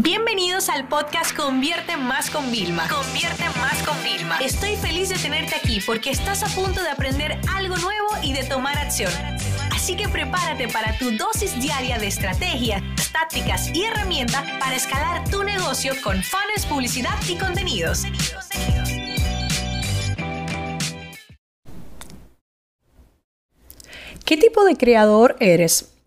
Bienvenidos al podcast Convierte Más con Vilma. Convierte Más con Vilma. Estoy feliz de tenerte aquí porque estás a punto de aprender algo nuevo y de tomar acción. Así que prepárate para tu dosis diaria de estrategias, tácticas y herramientas para escalar tu negocio con fans, publicidad y contenidos. ¿Qué tipo de creador eres?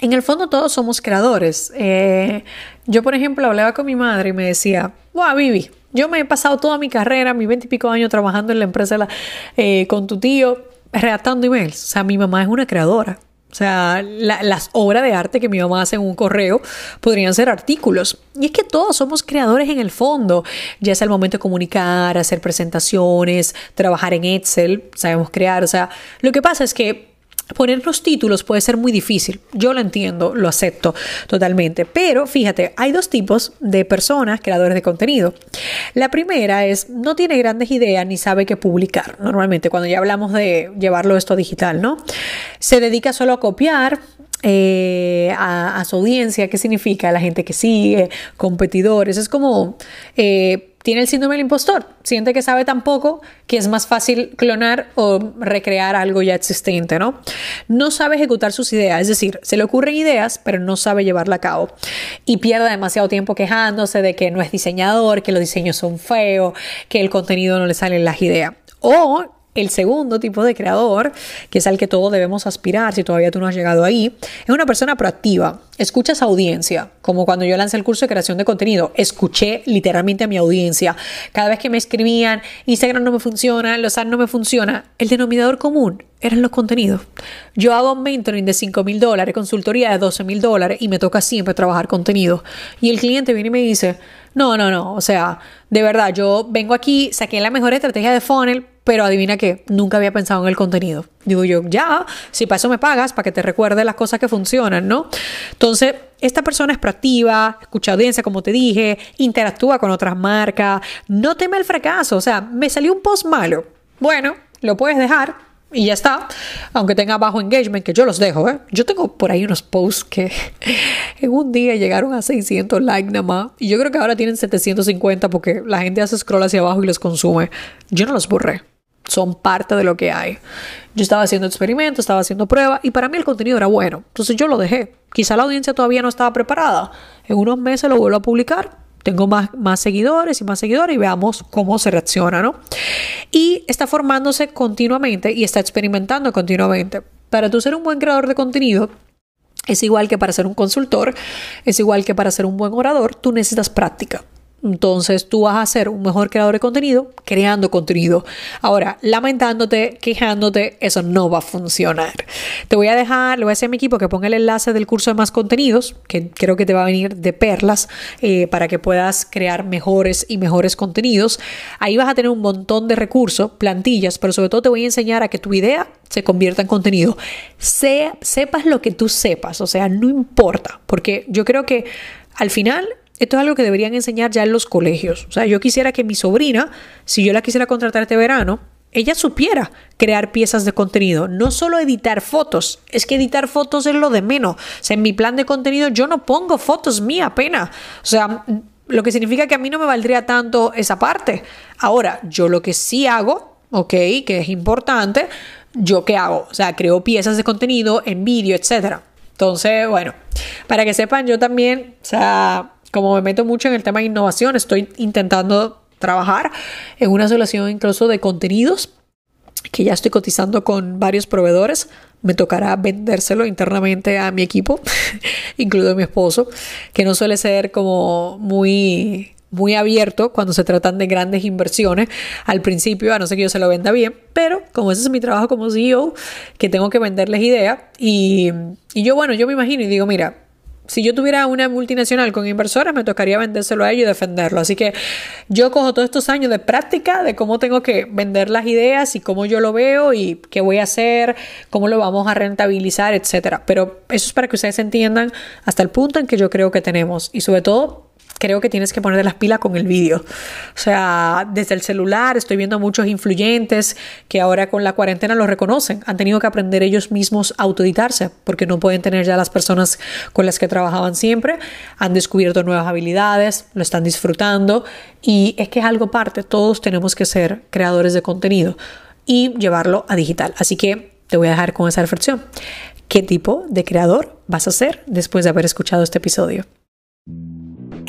En el fondo todos somos creadores. Eh, yo, por ejemplo, hablaba con mi madre y me decía, wow, Vivi, yo me he pasado toda mi carrera, mis veintipico años trabajando en la empresa eh, con tu tío, redactando emails. O sea, mi mamá es una creadora. O sea, las obras de arte que mi mamá hace en un correo podrían ser artículos. Y es que todos somos creadores en el fondo. Ya es el momento de comunicar, hacer presentaciones, trabajar en Excel, sabemos crear. O sea, lo que pasa es que Poner los títulos puede ser muy difícil, yo lo entiendo, lo acepto totalmente, pero fíjate, hay dos tipos de personas, creadores de contenido. La primera es, no tiene grandes ideas ni sabe qué publicar, normalmente cuando ya hablamos de llevarlo esto digital, ¿no? Se dedica solo a copiar, eh, a, su audiencia, qué significa la gente que sigue, competidores, es como eh, tiene el síndrome del impostor, siente que sabe tan poco que es más fácil clonar o recrear algo ya existente, ¿no? No sabe ejecutar sus ideas, es decir, se le ocurren ideas, pero no sabe llevarla a cabo y pierde demasiado tiempo quejándose de que no es diseñador, que los diseños son feos, que el contenido no le salen las ideas. O el segundo tipo de creador, que es al que todos debemos aspirar si todavía tú no has llegado ahí, es una persona proactiva. Escuchas audiencia, como cuando yo lancé el curso de creación de contenido, escuché literalmente a mi audiencia. Cada vez que me escribían, Instagram no me funciona, los ads no me funciona, el denominador común eran los contenidos. Yo hago mentoring de 5 mil dólares, consultoría de 12 mil dólares y me toca siempre trabajar contenido. Y el cliente viene y me dice, no, no, no, o sea, de verdad, yo vengo aquí, saqué la mejor estrategia de funnel, pero adivina que nunca había pensado en el contenido. Digo yo, ya, si para eso me pagas, para que te recuerde las cosas que funcionan, ¿no? Entonces, esta persona es proactiva, escucha audiencia, como te dije, interactúa con otras marcas, no teme el fracaso, o sea, me salió un post malo. Bueno, lo puedes dejar, y ya está. Aunque tenga bajo engagement, que yo los dejo, ¿eh? Yo tengo por ahí unos posts que en un día llegaron a 600 likes nada más. Y yo creo que ahora tienen 750 porque la gente hace scroll hacia abajo y los consume. Yo no los borré son parte de lo que hay. Yo estaba haciendo experimentos, estaba haciendo pruebas y para mí el contenido era bueno. Entonces yo lo dejé. Quizá la audiencia todavía no estaba preparada. En unos meses lo vuelvo a publicar. Tengo más, más seguidores y más seguidores y veamos cómo se reacciona, ¿no? Y está formándose continuamente y está experimentando continuamente. Para tú ser un buen creador de contenido, es igual que para ser un consultor, es igual que para ser un buen orador, tú necesitas práctica. Entonces tú vas a ser un mejor creador de contenido creando contenido. Ahora, lamentándote, quejándote, eso no va a funcionar. Te voy a dejar, le voy a decir a mi equipo que ponga el enlace del curso de más contenidos, que creo que te va a venir de perlas eh, para que puedas crear mejores y mejores contenidos. Ahí vas a tener un montón de recursos, plantillas, pero sobre todo te voy a enseñar a que tu idea se convierta en contenido. sepas lo que tú sepas, o sea, no importa, porque yo creo que al final esto es algo que deberían enseñar ya en los colegios. O sea, yo quisiera que mi sobrina, si yo la quisiera contratar este verano, ella supiera crear piezas de contenido, no solo editar fotos, es que editar fotos es lo de menos. O sea, en mi plan de contenido yo no pongo fotos mía apenas. O sea, lo que significa que a mí no me valdría tanto esa parte. Ahora, yo lo que sí hago, ok, que es importante, yo qué hago? O sea, creo piezas de contenido en vídeo, etcétera. Entonces, bueno, para que sepan, yo también, o sea, como me meto mucho en el tema de innovación, estoy intentando trabajar en una solución incluso de contenidos que ya estoy cotizando con varios proveedores. Me tocará vendérselo internamente a mi equipo, incluido a mi esposo, que no suele ser como muy muy abierto cuando se tratan de grandes inversiones al principio, a no ser que yo se lo venda bien, pero como ese es mi trabajo como CEO, que tengo que venderles ideas y, y yo, bueno, yo me imagino y digo, mira, si yo tuviera una multinacional con inversores, me tocaría vendérselo a ellos y defenderlo. Así que yo cojo todos estos años de práctica de cómo tengo que vender las ideas y cómo yo lo veo y qué voy a hacer, cómo lo vamos a rentabilizar, etcétera. Pero eso es para que ustedes entiendan hasta el punto en que yo creo que tenemos y sobre todo creo que tienes que poner de las pilas con el vídeo. O sea, desde el celular estoy viendo muchos influyentes que ahora con la cuarentena lo reconocen. Han tenido que aprender ellos mismos a autoeditarse porque no pueden tener ya las personas con las que trabajaban siempre. Han descubierto nuevas habilidades, lo están disfrutando y es que es algo parte. Todos tenemos que ser creadores de contenido y llevarlo a digital. Así que te voy a dejar con esa reflexión. ¿Qué tipo de creador vas a ser después de haber escuchado este episodio?